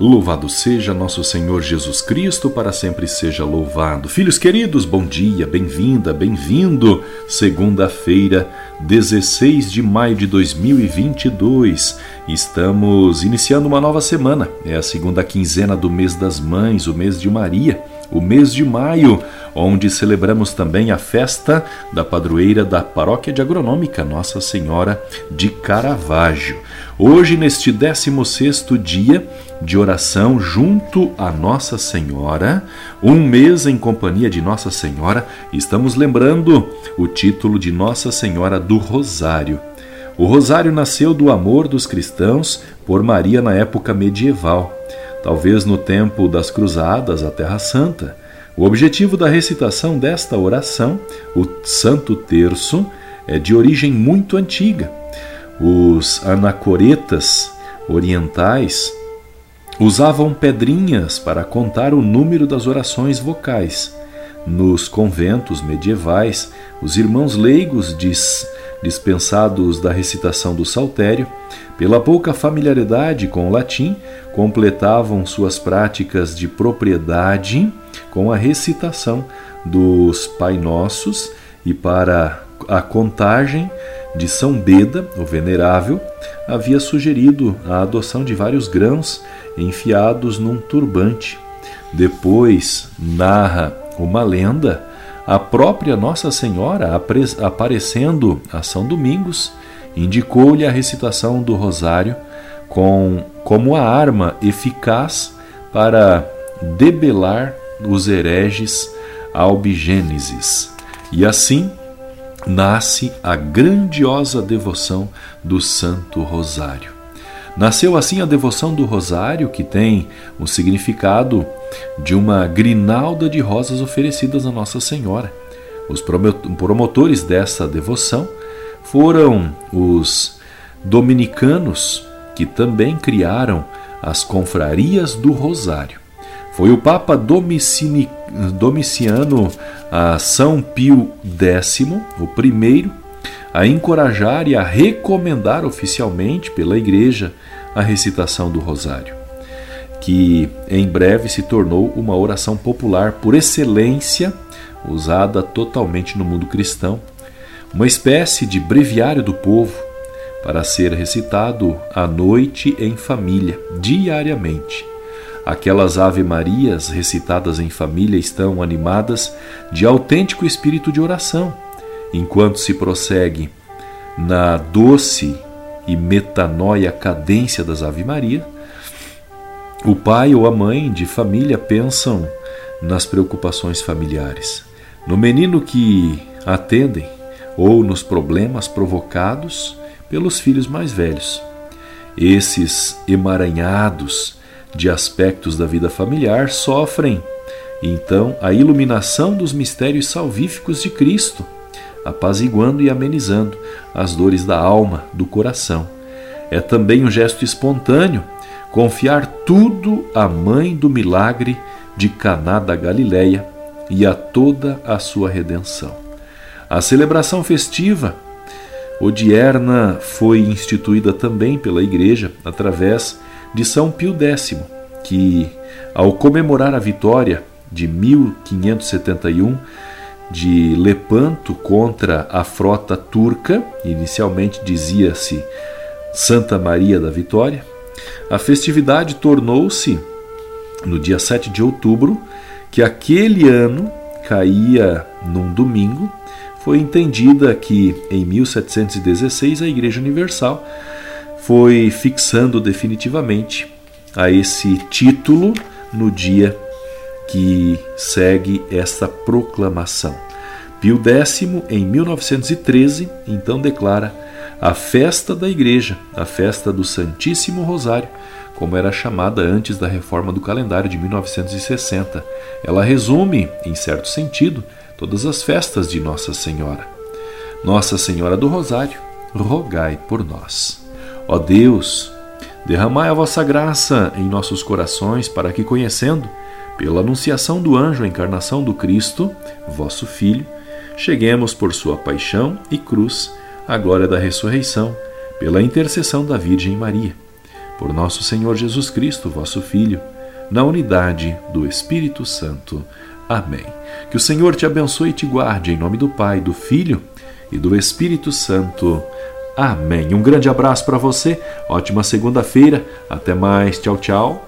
Louvado seja nosso Senhor Jesus Cristo, para sempre seja louvado. Filhos queridos, bom dia, bem-vinda, bem-vindo. Segunda-feira, 16 de maio de 2022. Estamos iniciando uma nova semana. É a segunda quinzena do mês das mães, o mês de Maria o mês de maio, onde celebramos também a festa da padroeira da Paróquia de Agronômica Nossa Senhora de Caravaggio. Hoje, neste 16º dia de oração junto a Nossa Senhora, um mês em companhia de Nossa Senhora, estamos lembrando o título de Nossa Senhora do Rosário. O Rosário nasceu do amor dos cristãos por Maria na época medieval talvez no tempo das Cruzadas à Terra Santa. O objetivo da recitação desta oração, o Santo Terço, é de origem muito antiga. Os anacoretas orientais usavam pedrinhas para contar o número das orações vocais. Nos conventos medievais, os irmãos leigos diz, dispensados da recitação do saltério, pela pouca familiaridade com o latim, completavam suas práticas de propriedade com a recitação dos Pai Nossos e para a contagem de São Beda, o Venerável, havia sugerido a adoção de vários grãos enfiados num turbante. Depois, narra uma lenda, a própria Nossa Senhora aparecendo a São Domingos, indicou-lhe a recitação do rosário com, como a arma eficaz para debelar os hereges albigêneses. E assim nasce a grandiosa devoção do Santo Rosário. Nasceu assim a devoção do Rosário, que tem o significado de uma grinalda de rosas oferecidas a Nossa Senhora. Os promotores dessa devoção foram os dominicanos, que também criaram as confrarias do Rosário. Foi o Papa Domicini, Domiciano a São Pio X, o primeiro, a encorajar e a recomendar oficialmente pela Igreja a recitação do Rosário, que em breve se tornou uma oração popular por excelência, usada totalmente no mundo cristão, uma espécie de breviário do povo para ser recitado à noite em família, diariamente. Aquelas Ave-Marias recitadas em família estão animadas de autêntico espírito de oração, enquanto se prossegue na doce e metanoia cadência das Ave-Maria, o pai ou a mãe de família pensam nas preocupações familiares, no menino que atendem ou nos problemas provocados pelos filhos mais velhos. Esses emaranhados de aspectos da vida familiar sofrem, então, a iluminação dos mistérios salvíficos de Cristo apaziguando e amenizando as dores da alma, do coração. É também um gesto espontâneo confiar tudo à mãe do milagre de Caná da Galileia e a toda a sua redenção. A celebração festiva odierna foi instituída também pela Igreja através de São Pio X, que, ao comemorar a vitória de 1571 de Lepanto contra a frota turca, inicialmente dizia-se Santa Maria da Vitória, a festividade tornou-se no dia 7 de outubro, que aquele ano caía num domingo, foi entendida que em 1716 a Igreja Universal foi fixando definitivamente a esse título no dia que segue esta proclamação. Pio X, em 1913, então declara a festa da Igreja, a festa do Santíssimo Rosário, como era chamada antes da reforma do calendário de 1960. Ela resume, em certo sentido, todas as festas de Nossa Senhora. Nossa Senhora do Rosário, rogai por nós. Ó Deus, Derramai a vossa graça em nossos corações, para que, conhecendo, pela anunciação do anjo, a encarnação do Cristo, vosso Filho, cheguemos por sua paixão e cruz à glória da ressurreição, pela intercessão da Virgem Maria. Por nosso Senhor Jesus Cristo, vosso Filho, na unidade do Espírito Santo. Amém. Que o Senhor te abençoe e te guarde, em nome do Pai, do Filho e do Espírito Santo. Amém. Um grande abraço para você, ótima segunda-feira, até mais, tchau, tchau.